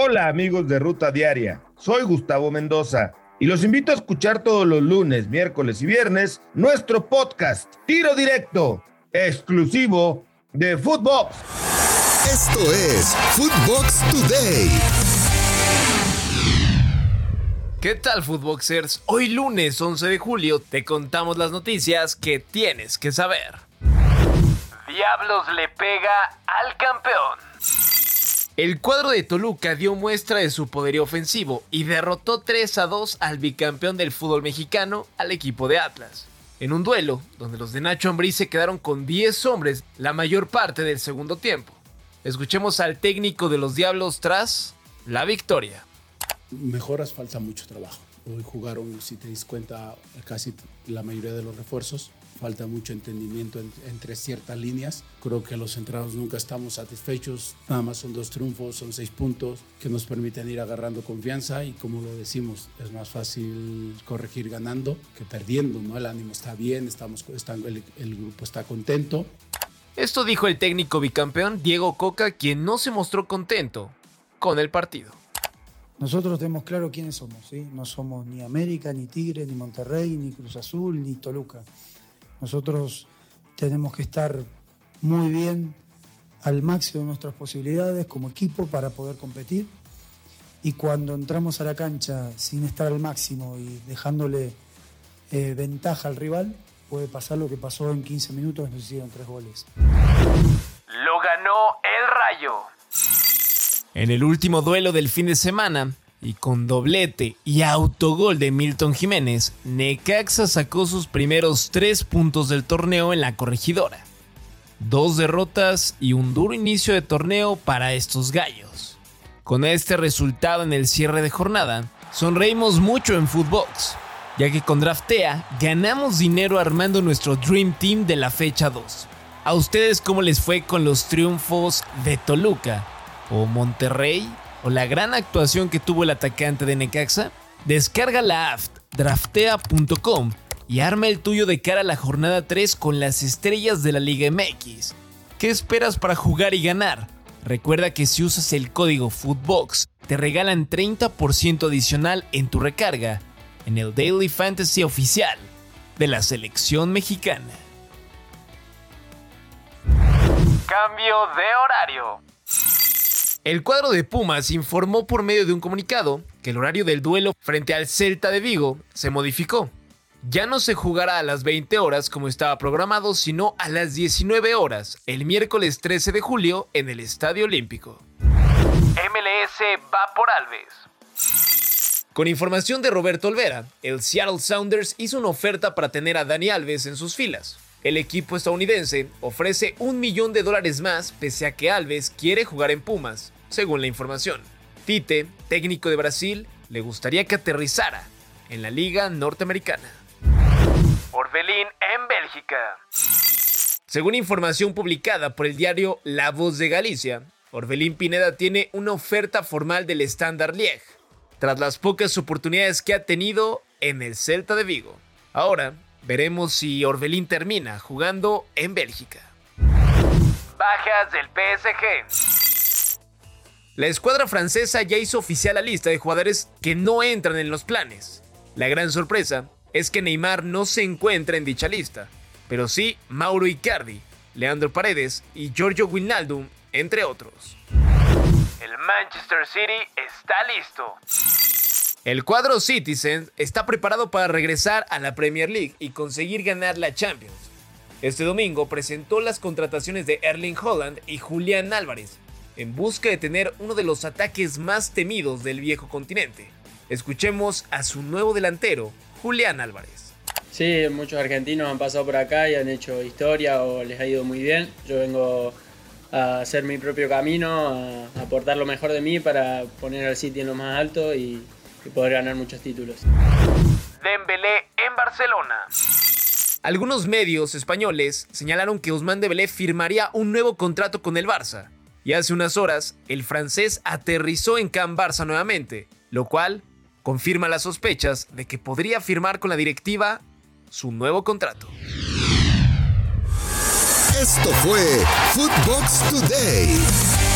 Hola amigos de Ruta Diaria, soy Gustavo Mendoza y los invito a escuchar todos los lunes, miércoles y viernes nuestro podcast Tiro Directo, exclusivo de Footbox. Esto es Footbox Today. ¿Qué tal, Footboxers? Hoy lunes 11 de julio te contamos las noticias que tienes que saber. Diablos le pega al campeón. El cuadro de Toluca dio muestra de su poderío ofensivo y derrotó 3 a 2 al bicampeón del fútbol mexicano, al equipo de Atlas. En un duelo donde los de Nacho Ambriz se quedaron con 10 hombres la mayor parte del segundo tiempo. Escuchemos al técnico de los Diablos tras la victoria. Mejoras, falta mucho trabajo. Hoy jugaron, si te das cuenta, casi la mayoría de los refuerzos falta mucho entendimiento entre ciertas líneas. Creo que los centrados nunca estamos satisfechos, nada más son dos triunfos, son seis puntos que nos permiten ir agarrando confianza y como lo decimos, es más fácil corregir ganando que perdiendo, ¿no? El ánimo está bien, estamos, el, el grupo está contento. Esto dijo el técnico bicampeón Diego Coca, quien no se mostró contento con el partido. Nosotros tenemos claro quiénes somos, ¿sí? No somos ni América, ni Tigre, ni Monterrey, ni Cruz Azul, ni Toluca. Nosotros tenemos que estar muy bien al máximo de nuestras posibilidades como equipo para poder competir. Y cuando entramos a la cancha sin estar al máximo y dejándole eh, ventaja al rival, puede pasar lo que pasó en 15 minutos, nos hicieron tres goles. Lo ganó el Rayo. En el último duelo del fin de semana, y con doblete y autogol de Milton Jiménez, Necaxa sacó sus primeros tres puntos del torneo en la corregidora. Dos derrotas y un duro inicio de torneo para estos gallos. Con este resultado en el cierre de jornada, sonreímos mucho en Footbox, ya que con Draftea ganamos dinero armando nuestro Dream Team de la fecha 2. ¿A ustedes cómo les fue con los triunfos de Toluca o Monterrey o la gran actuación que tuvo el atacante de Necaxa? Descarga la app draftea.com y arma el tuyo de cara a la jornada 3 con las estrellas de la Liga MX. ¿Qué esperas para jugar y ganar? Recuerda que si usas el código FOOTBOX te regalan 30% adicional en tu recarga en el Daily Fantasy oficial de la selección mexicana. Cambio de horario. El cuadro de Pumas informó por medio de un comunicado que el horario del duelo frente al Celta de Vigo se modificó. Ya no se jugará a las 20 horas como estaba programado, sino a las 19 horas, el miércoles 13 de julio, en el Estadio Olímpico. MLS va por Alves. Con información de Roberto Olvera, el Seattle Sounders hizo una oferta para tener a Dani Alves en sus filas. El equipo estadounidense ofrece un millón de dólares más pese a que Alves quiere jugar en Pumas, según la información. Tite, técnico de Brasil, le gustaría que aterrizara en la Liga Norteamericana. Orbelín en Bélgica. Según información publicada por el diario La Voz de Galicia, Orbelín Pineda tiene una oferta formal del Standard Liège, tras las pocas oportunidades que ha tenido en el Celta de Vigo. Ahora, veremos si Orbelín termina jugando en Bélgica. Bajas del PSG. La escuadra francesa ya hizo oficial la lista de jugadores que no entran en los planes. La gran sorpresa es que Neymar no se encuentra en dicha lista, pero sí Mauro Icardi, Leandro Paredes y Giorgio Wijnaldum, entre otros. El Manchester City está listo. El cuadro Citizen está preparado para regresar a la Premier League y conseguir ganar la Champions. Este domingo presentó las contrataciones de Erling Holland y Julián Álvarez, en busca de tener uno de los ataques más temidos del viejo continente. Escuchemos a su nuevo delantero, Julián Álvarez. Sí, muchos argentinos han pasado por acá y han hecho historia o les ha ido muy bien. Yo vengo a hacer mi propio camino, a aportar lo mejor de mí para poner al City en lo más alto y, y poder ganar muchos títulos. Dembélé en Barcelona. Algunos medios españoles señalaron que Ousmane Dembélé firmaría un nuevo contrato con el Barça y hace unas horas el francés aterrizó en Can Barça nuevamente, lo cual confirma las sospechas de que podría firmar con la directiva su nuevo contrato. Esto fue Footbox Today.